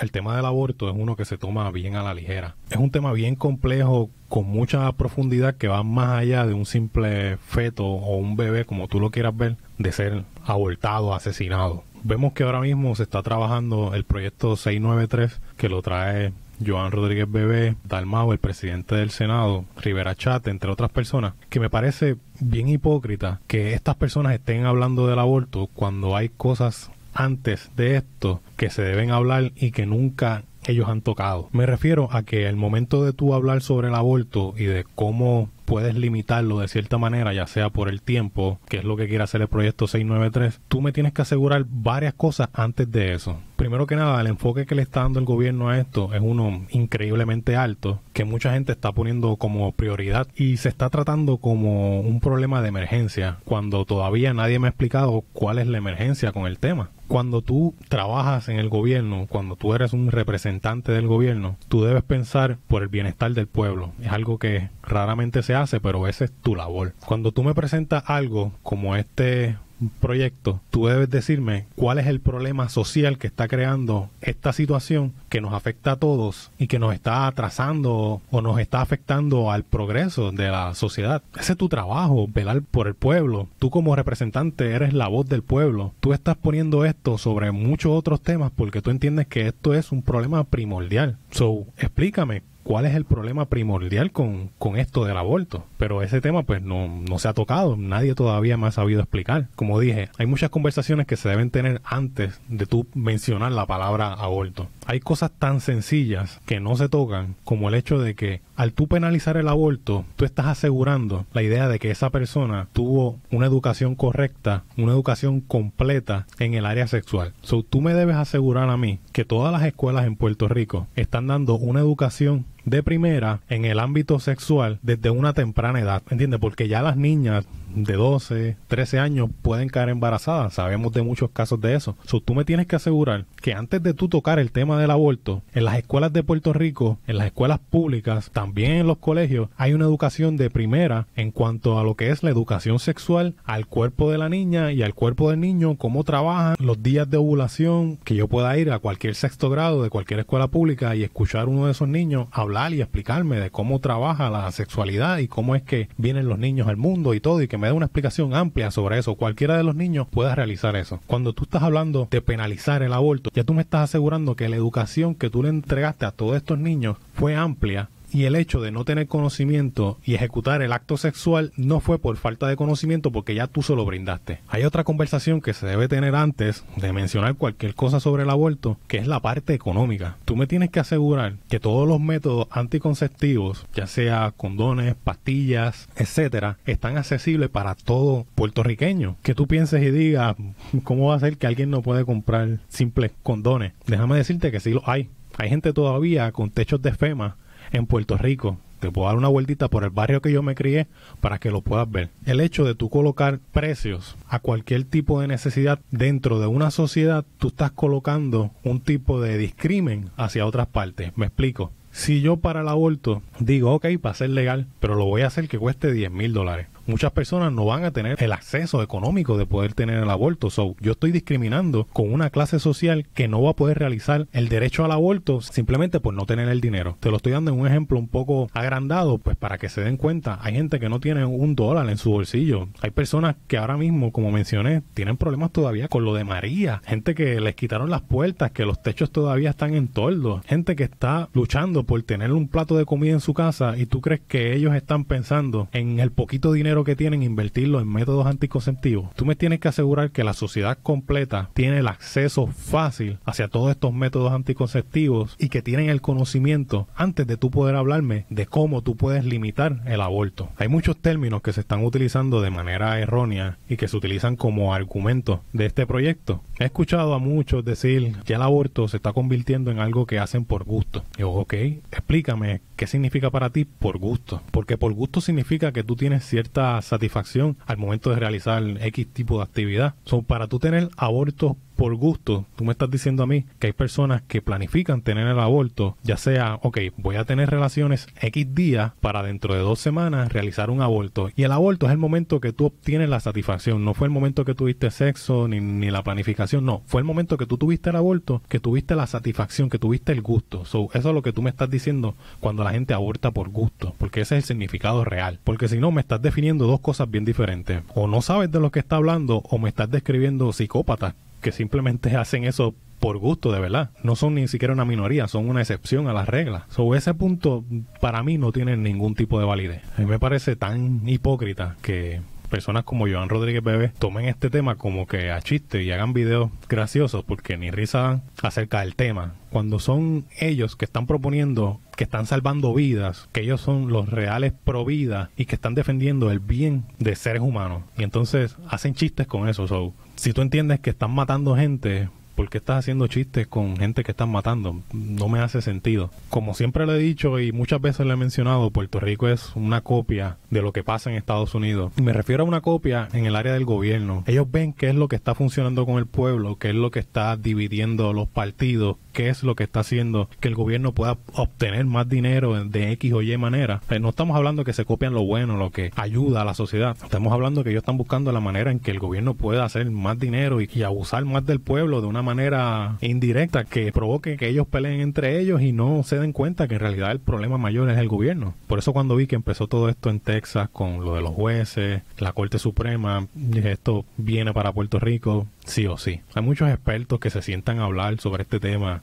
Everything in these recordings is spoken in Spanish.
el tema del aborto es uno que se toma bien a la ligera. Es un tema bien complejo, con mucha profundidad, que va más allá de un simple feto o un bebé, como tú lo quieras ver, de ser abortado, asesinado. Vemos que ahora mismo se está trabajando el proyecto 693, que lo trae Joan Rodríguez Bebé, Dalmau, el presidente del Senado, Rivera Chat, entre otras personas, que me parece bien hipócrita que estas personas estén hablando del aborto cuando hay cosas antes de esto que se deben hablar y que nunca ellos han tocado. Me refiero a que el momento de tú hablar sobre el aborto y de cómo puedes limitarlo de cierta manera, ya sea por el tiempo, que es lo que quiere hacer el proyecto 693, tú me tienes que asegurar varias cosas antes de eso. Primero que nada, el enfoque que le está dando el gobierno a esto es uno increíblemente alto, que mucha gente está poniendo como prioridad y se está tratando como un problema de emergencia, cuando todavía nadie me ha explicado cuál es la emergencia con el tema cuando tú trabajas en el gobierno, cuando tú eres un representante del gobierno, tú debes pensar por el bienestar del pueblo. Es algo que raramente se hace, pero esa es tu labor. Cuando tú me presentas algo como este proyecto, tú debes decirme cuál es el problema social que está creando esta situación que nos afecta a todos y que nos está atrasando o nos está afectando al progreso de la sociedad. Ese es tu trabajo, velar por el pueblo. Tú como representante eres la voz del pueblo. Tú estás poniendo esto sobre muchos otros temas porque tú entiendes que esto es un problema primordial. So, explícame cuál es el problema primordial con, con esto del aborto. Pero ese tema pues no, no se ha tocado, nadie todavía me ha sabido explicar. Como dije, hay muchas conversaciones que se deben tener antes de tú mencionar la palabra aborto. Hay cosas tan sencillas que no se tocan como el hecho de que al tú penalizar el aborto, tú estás asegurando la idea de que esa persona tuvo una educación correcta, una educación completa en el área sexual. So, tú me debes asegurar a mí que todas las escuelas en Puerto Rico están dando una educación de primera en el ámbito sexual desde una temprana edad, ¿entiendes? Porque ya las niñas de 12, 13 años pueden caer embarazadas. Sabemos de muchos casos de eso. So, tú me tienes que asegurar que antes de tú tocar el tema del aborto, en las escuelas de Puerto Rico, en las escuelas públicas, también en los colegios, hay una educación de primera en cuanto a lo que es la educación sexual al cuerpo de la niña y al cuerpo del niño, cómo trabajan los días de ovulación, que yo pueda ir a cualquier sexto grado de cualquier escuela pública y escuchar a uno de esos niños hablar y explicarme de cómo trabaja la sexualidad y cómo es que vienen los niños al mundo y todo y que me dé una explicación amplia sobre eso. Cualquiera de los niños pueda realizar eso. Cuando tú estás hablando de penalizar el aborto, ya tú me estás asegurando que la educación que tú le entregaste a todos estos niños fue amplia y el hecho de no tener conocimiento y ejecutar el acto sexual no fue por falta de conocimiento porque ya tú se lo brindaste. Hay otra conversación que se debe tener antes de mencionar cualquier cosa sobre el aborto, que es la parte económica. Tú me tienes que asegurar que todos los métodos anticonceptivos, ya sea condones, pastillas, etcétera, están accesibles para todo puertorriqueño. Que tú pienses y digas, ¿cómo va a ser que alguien no puede comprar simples condones? Déjame decirte que sí lo hay. Hay gente todavía con techos de FEMA en Puerto Rico. Te puedo dar una vueltita por el barrio que yo me crié para que lo puedas ver. El hecho de tú colocar precios a cualquier tipo de necesidad dentro de una sociedad, tú estás colocando un tipo de discrimen hacia otras partes. Me explico. Si yo para el aborto digo, ok, para ser legal, pero lo voy a hacer que cueste 10 mil dólares muchas personas no van a tener el acceso económico de poder tener el aborto. So, yo estoy discriminando con una clase social que no va a poder realizar el derecho al aborto simplemente por no tener el dinero. Te lo estoy dando en un ejemplo un poco agrandado, pues para que se den cuenta. Hay gente que no tiene un dólar en su bolsillo. Hay personas que ahora mismo, como mencioné, tienen problemas todavía con lo de María. Gente que les quitaron las puertas, que los techos todavía están en toldo. Gente que está luchando por tener un plato de comida en su casa y tú crees que ellos están pensando en el poquito dinero que tienen, invertirlo en métodos anticonceptivos, tú me tienes que asegurar que la sociedad completa tiene el acceso fácil hacia todos estos métodos anticonceptivos y que tienen el conocimiento antes de tú poder hablarme de cómo tú puedes limitar el aborto. Hay muchos términos que se están utilizando de manera errónea y que se utilizan como argumento de este proyecto. He escuchado a muchos decir que el aborto se está convirtiendo en algo que hacen por gusto. Y yo, ok, explícame qué significa para ti por gusto. Porque por gusto significa que tú tienes cierta satisfacción al momento de realizar X tipo de actividad. Son para tú tener abortos por gusto, tú me estás diciendo a mí que hay personas que planifican tener el aborto, ya sea, ok, voy a tener relaciones X días para dentro de dos semanas realizar un aborto. Y el aborto es el momento que tú obtienes la satisfacción, no fue el momento que tuviste sexo ni, ni la planificación, no, fue el momento que tú tuviste el aborto, que tuviste la satisfacción, que tuviste el gusto. So, eso es lo que tú me estás diciendo cuando la gente aborta por gusto, porque ese es el significado real. Porque si no, me estás definiendo dos cosas bien diferentes. O no sabes de lo que está hablando, o me estás describiendo psicópatas que simplemente hacen eso por gusto, de verdad. No son ni siquiera una minoría, son una excepción a las reglas. Sobre ese punto, para mí, no tiene ningún tipo de validez. A mí me parece tan hipócrita que personas como Joan Rodríguez Bebé tomen este tema como que a chiste y hagan videos graciosos porque ni risa acerca del tema. Cuando son ellos que están proponiendo, que están salvando vidas, que ellos son los reales pro vida y que están defendiendo el bien de seres humanos. Y entonces hacen chistes con eso. So, si tú entiendes que están matando gente, ¿por qué estás haciendo chistes con gente que están matando? No me hace sentido. Como siempre le he dicho y muchas veces le he mencionado, Puerto Rico es una copia de lo que pasa en Estados Unidos. Me refiero a una copia en el área del gobierno. Ellos ven qué es lo que está funcionando con el pueblo, qué es lo que está dividiendo los partidos, qué es lo que está haciendo que el gobierno pueda obtener más dinero de X o Y manera. Eh, no estamos hablando que se copian lo bueno, lo que ayuda a la sociedad. Estamos hablando que ellos están buscando la manera en que el gobierno pueda hacer más dinero y, y abusar más del pueblo de una manera indirecta que provoque que ellos peleen entre ellos y no se den cuenta que en realidad el problema mayor es el gobierno. Por eso cuando vi que empezó todo esto en Texas con lo de los jueces, la Corte Suprema, dije esto viene para Puerto Rico sí o sí. Hay muchos expertos que se sientan a hablar sobre este tema,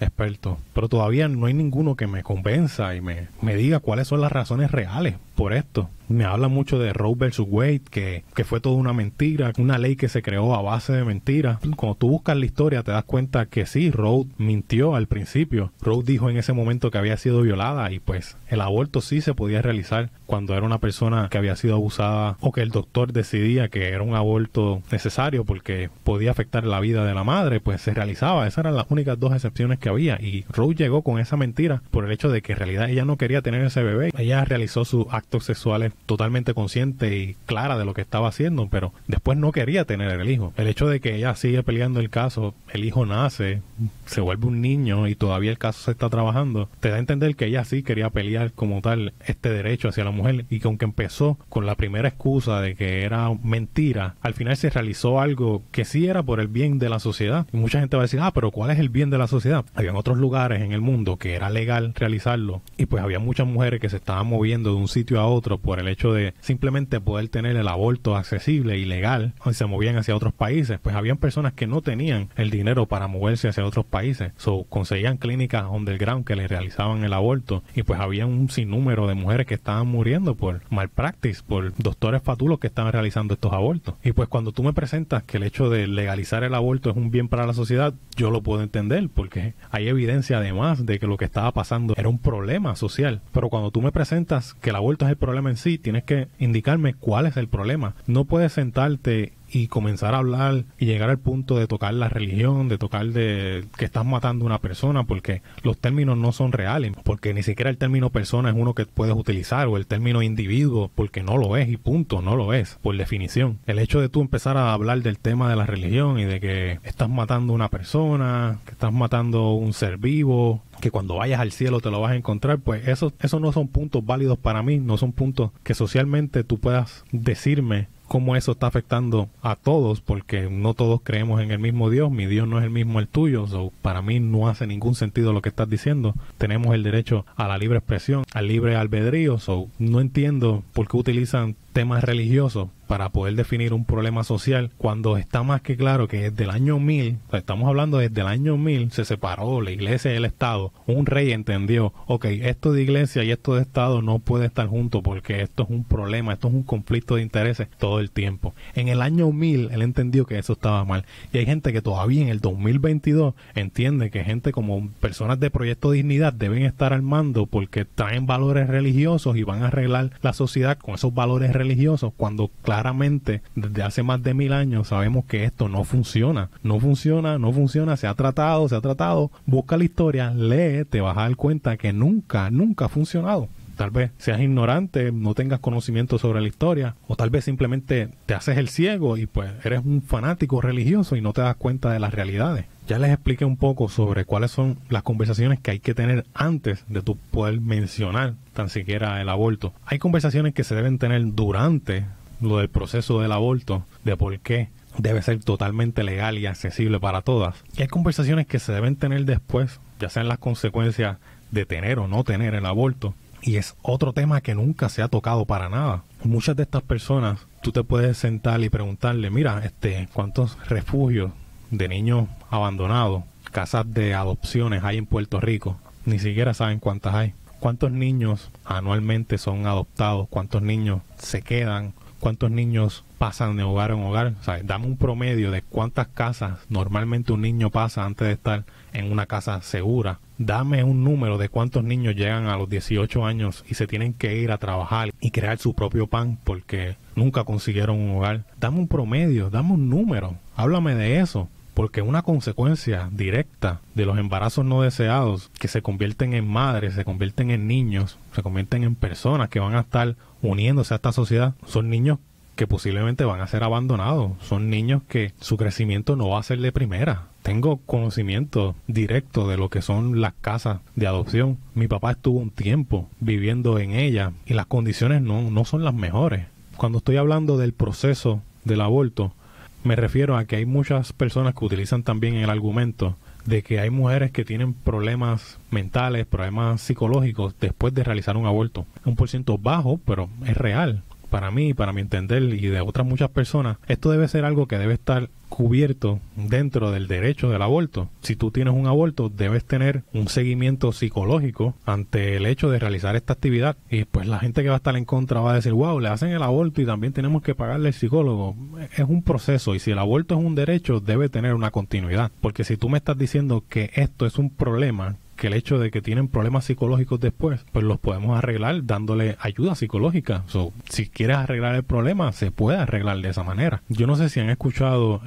expertos, pero todavía no hay ninguno que me convenza y me, me diga cuáles son las razones reales por esto. Me habla mucho de Roe versus Wade, que, que fue toda una mentira, una ley que se creó a base de mentiras. Cuando tú buscas la historia te das cuenta que sí, Roe mintió al principio. Roe dijo en ese momento que había sido violada y pues el aborto sí se podía realizar cuando era una persona que había sido abusada o que el doctor decidía que era un aborto necesario porque podía afectar la vida de la madre, pues se realizaba. Esas eran las únicas dos excepciones que había y Roe llegó con esa mentira por el hecho de que en realidad ella no quería tener ese bebé. Ella realizó sus actos sexuales totalmente consciente y clara de lo que estaba haciendo, pero después no quería tener el hijo. El hecho de que ella sigue peleando el caso, el hijo nace, se vuelve un niño y todavía el caso se está trabajando, te da a entender que ella sí quería pelear como tal este derecho hacia la mujer y que aunque empezó con la primera excusa de que era mentira, al final se realizó algo que sí era por el bien de la sociedad. Y mucha gente va a decir, ah, pero ¿cuál es el bien de la sociedad? Habían otros lugares en el mundo que era legal realizarlo y pues había muchas mujeres que se estaban moviendo de un sitio a otro por el hecho de simplemente poder tener el aborto accesible y legal y se movían hacia otros países. Pues habían personas que no tenían el dinero para moverse hacia otros países. So, conseguían clínicas underground que les realizaban el aborto y pues había un sinnúmero de mujeres que estaban muriendo por malpractice, por doctores fatulos que estaban realizando estos abortos. Y pues cuando tú me presentas que el hecho de legalizar el aborto es un bien para la sociedad, yo lo puedo entender porque hay evidencia además de que lo que estaba pasando era un problema social. Pero cuando tú me presentas que el aborto es el problema en sí, tienes que indicarme cuál es el problema. No puedes sentarte y comenzar a hablar y llegar al punto de tocar la religión, de tocar de que estás matando a una persona, porque los términos no son reales, porque ni siquiera el término persona es uno que puedes utilizar, o el término individuo, porque no lo es y punto, no lo es, por definición. El hecho de tú empezar a hablar del tema de la religión y de que estás matando a una persona, que estás matando un ser vivo, que cuando vayas al cielo te lo vas a encontrar, pues eso, eso no son puntos válidos para mí, no son puntos que socialmente tú puedas decirme cómo eso está afectando a todos, porque no todos creemos en el mismo Dios, mi Dios no es el mismo el tuyo, so, para mí no hace ningún sentido lo que estás diciendo. Tenemos el derecho a la libre expresión, al libre albedrío, so, no entiendo por qué utilizan temas religiosos para poder definir un problema social cuando está más que claro que desde el año 1000, estamos hablando desde el año 1000, se separó la iglesia y el Estado. Un rey entendió, ok, esto de iglesia y esto de Estado no puede estar juntos porque esto es un problema, esto es un conflicto de intereses todo el tiempo. En el año 1000 él entendió que eso estaba mal. Y hay gente que todavía en el 2022 entiende que gente como personas de Proyecto Dignidad deben estar al mando porque traen valores religiosos y van a arreglar la sociedad con esos valores religiosos religiosos cuando claramente desde hace más de mil años sabemos que esto no funciona, no funciona, no funciona, se ha tratado, se ha tratado, busca la historia, lee, te vas a dar cuenta que nunca, nunca ha funcionado. Tal vez seas ignorante, no tengas conocimiento sobre la historia, o tal vez simplemente te haces el ciego y pues eres un fanático religioso y no te das cuenta de las realidades. Ya les expliqué un poco sobre cuáles son las conversaciones que hay que tener antes de tu poder mencionar tan siquiera el aborto. Hay conversaciones que se deben tener durante lo del proceso del aborto, de por qué debe ser totalmente legal y accesible para todas. Y hay conversaciones que se deben tener después, ya sean las consecuencias de tener o no tener el aborto. Y es otro tema que nunca se ha tocado para nada. Muchas de estas personas, tú te puedes sentar y preguntarle, mira, este, ¿cuántos refugios de niños abandonados, casas de adopciones hay en Puerto Rico. Ni siquiera saben cuántas hay. ¿Cuántos niños anualmente son adoptados? ¿Cuántos niños se quedan? ¿Cuántos niños pasan de hogar en hogar? O dame un promedio de cuántas casas normalmente un niño pasa antes de estar en una casa segura. Dame un número de cuántos niños llegan a los 18 años y se tienen que ir a trabajar y crear su propio pan porque nunca consiguieron un hogar. Dame un promedio, dame un número. Háblame de eso porque una consecuencia directa de los embarazos no deseados que se convierten en madres, se convierten en niños, se convierten en personas que van a estar uniéndose a esta sociedad, son niños que posiblemente van a ser abandonados, son niños que su crecimiento no va a ser de primera. Tengo conocimiento directo de lo que son las casas de adopción. Mi papá estuvo un tiempo viviendo en ellas y las condiciones no, no son las mejores. Cuando estoy hablando del proceso del aborto, me refiero a que hay muchas personas que utilizan también el argumento de que hay mujeres que tienen problemas mentales, problemas psicológicos después de realizar un aborto. Un por ciento bajo, pero es real para mí, para mi entender y de otras muchas personas, esto debe ser algo que debe estar cubierto dentro del derecho del aborto. Si tú tienes un aborto, debes tener un seguimiento psicológico ante el hecho de realizar esta actividad. Y pues la gente que va a estar en contra va a decir, wow, le hacen el aborto y también tenemos que pagarle al psicólogo. Es un proceso y si el aborto es un derecho, debe tener una continuidad. Porque si tú me estás diciendo que esto es un problema que el hecho de que tienen problemas psicológicos después, pues los podemos arreglar dándole ayuda psicológica. si quieres arreglar el problema, se puede arreglar de esa manera. Yo no sé si han escuchado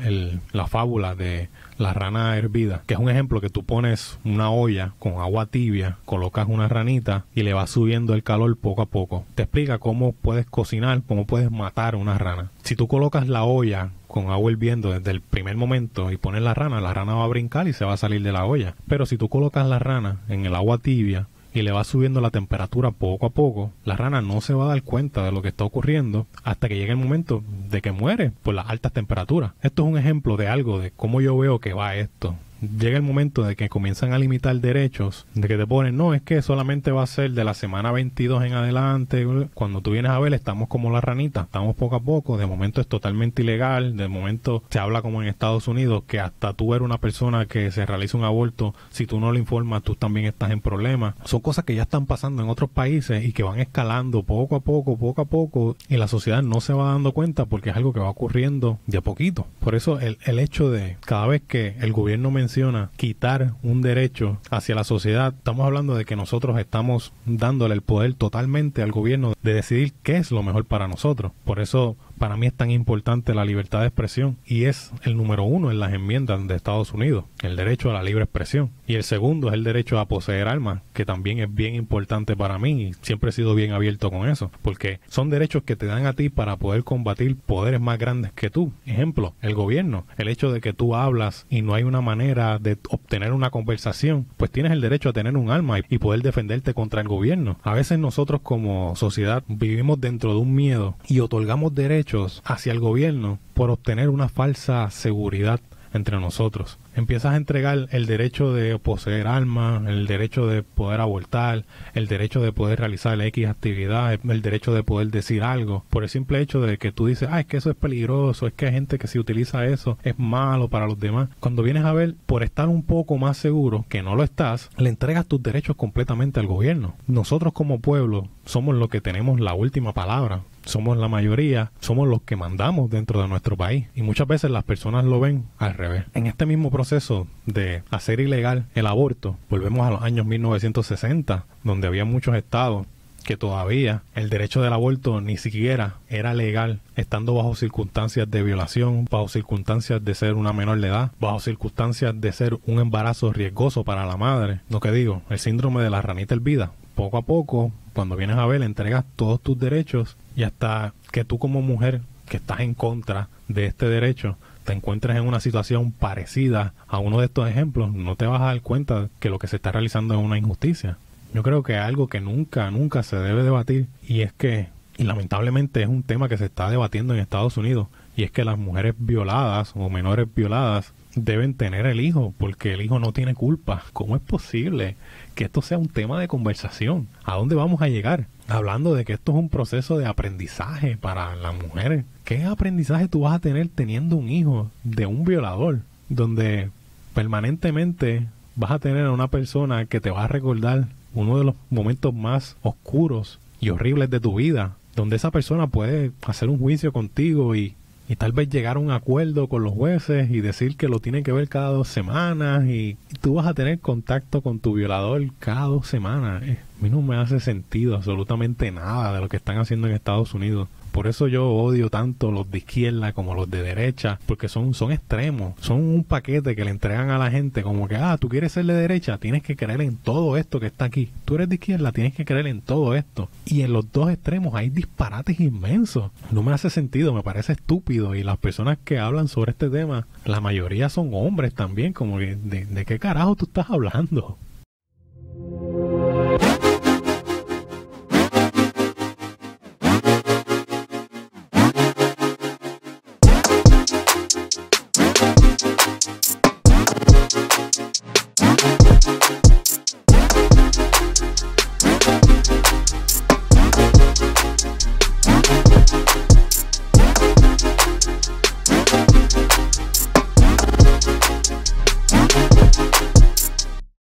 la fábula de la rana hervida, que es un ejemplo que tú pones una olla con agua tibia, colocas una ranita y le vas subiendo el calor poco a poco. Te explica cómo puedes cocinar, cómo puedes matar una rana. Si tú colocas la olla con agua hirviendo desde el primer momento y pones la rana, la rana va a brincar y se va a salir de la olla. Pero si tú colocas la rana en el agua tibia y le vas subiendo la temperatura poco a poco, la rana no se va a dar cuenta de lo que está ocurriendo hasta que llegue el momento de que muere por las altas temperaturas. Esto es un ejemplo de algo de cómo yo veo que va esto llega el momento de que comienzan a limitar derechos, de que te ponen, no, es que solamente va a ser de la semana 22 en adelante, cuando tú vienes a ver estamos como la ranita, estamos poco a poco, de momento es totalmente ilegal, de momento se habla como en Estados Unidos que hasta tú eres una persona que se realiza un aborto, si tú no lo informas tú también estás en problemas. Son cosas que ya están pasando en otros países y que van escalando poco a poco, poco a poco y la sociedad no se va dando cuenta porque es algo que va ocurriendo de a poquito. Por eso el, el hecho de cada vez que el gobierno menciona quitar un derecho hacia la sociedad, estamos hablando de que nosotros estamos dándole el poder totalmente al gobierno de decidir qué es lo mejor para nosotros. Por eso para mí es tan importante la libertad de expresión y es el número uno en las enmiendas de Estados Unidos, el derecho a la libre expresión. Y el segundo es el derecho a poseer armas, que también es bien importante para mí y siempre he sido bien abierto con eso, porque son derechos que te dan a ti para poder combatir poderes más grandes que tú. Ejemplo, el gobierno, el hecho de que tú hablas y no hay una manera de obtener una conversación, pues tienes el derecho a tener un arma y poder defenderte contra el gobierno. A veces nosotros como sociedad vivimos dentro de un miedo y otorgamos derechos hacia el gobierno por obtener una falsa seguridad entre nosotros. Empiezas a entregar el derecho de poseer armas, el derecho de poder abortar, el derecho de poder realizar X actividad, el derecho de poder decir algo, por el simple hecho de que tú dices, ah, es que eso es peligroso, es que hay gente que si utiliza eso es malo para los demás. Cuando vienes a ver, por estar un poco más seguro que no lo estás, le entregas tus derechos completamente al gobierno. Nosotros como pueblo somos los que tenemos la última palabra somos la mayoría, somos los que mandamos dentro de nuestro país. Y muchas veces las personas lo ven al revés. En este mismo proceso de hacer ilegal el aborto, volvemos a los años 1960, donde había muchos estados que todavía el derecho del aborto ni siquiera era legal, estando bajo circunstancias de violación, bajo circunstancias de ser una menor de edad, bajo circunstancias de ser un embarazo riesgoso para la madre. Lo que digo, el síndrome de la ranita hervida poco a poco, cuando vienes a ver, entregas todos tus derechos y hasta que tú como mujer que estás en contra de este derecho, te encuentres en una situación parecida a uno de estos ejemplos, no te vas a dar cuenta que lo que se está realizando es una injusticia. Yo creo que algo que nunca, nunca se debe debatir y es que, y lamentablemente es un tema que se está debatiendo en Estados Unidos, y es que las mujeres violadas o menores violadas deben tener el hijo porque el hijo no tiene culpa. ¿Cómo es posible que esto sea un tema de conversación? ¿A dónde vamos a llegar? Hablando de que esto es un proceso de aprendizaje para las mujeres. ¿Qué aprendizaje tú vas a tener teniendo un hijo de un violador? Donde permanentemente vas a tener a una persona que te va a recordar uno de los momentos más oscuros y horribles de tu vida, donde esa persona puede hacer un juicio contigo y y tal vez llegar a un acuerdo con los jueces y decir que lo tienen que ver cada dos semanas y, tú vas a tener contacto con tu violador cada dos semanas. Eh, a mí no me hace sentido absolutamente nada de lo que están haciendo en Estados Unidos. Por eso yo odio tanto los de izquierda como los de derecha, porque son, son extremos, son un paquete que le entregan a la gente como que, ah, tú quieres ser de derecha, tienes que creer en todo esto que está aquí. Tú eres de izquierda, tienes que creer en todo esto. Y en los dos extremos hay disparates inmensos. No me hace sentido, me parece estúpido. Y las personas que hablan sobre este tema, la mayoría son hombres también, como que, ¿de, de qué carajo tú estás hablando?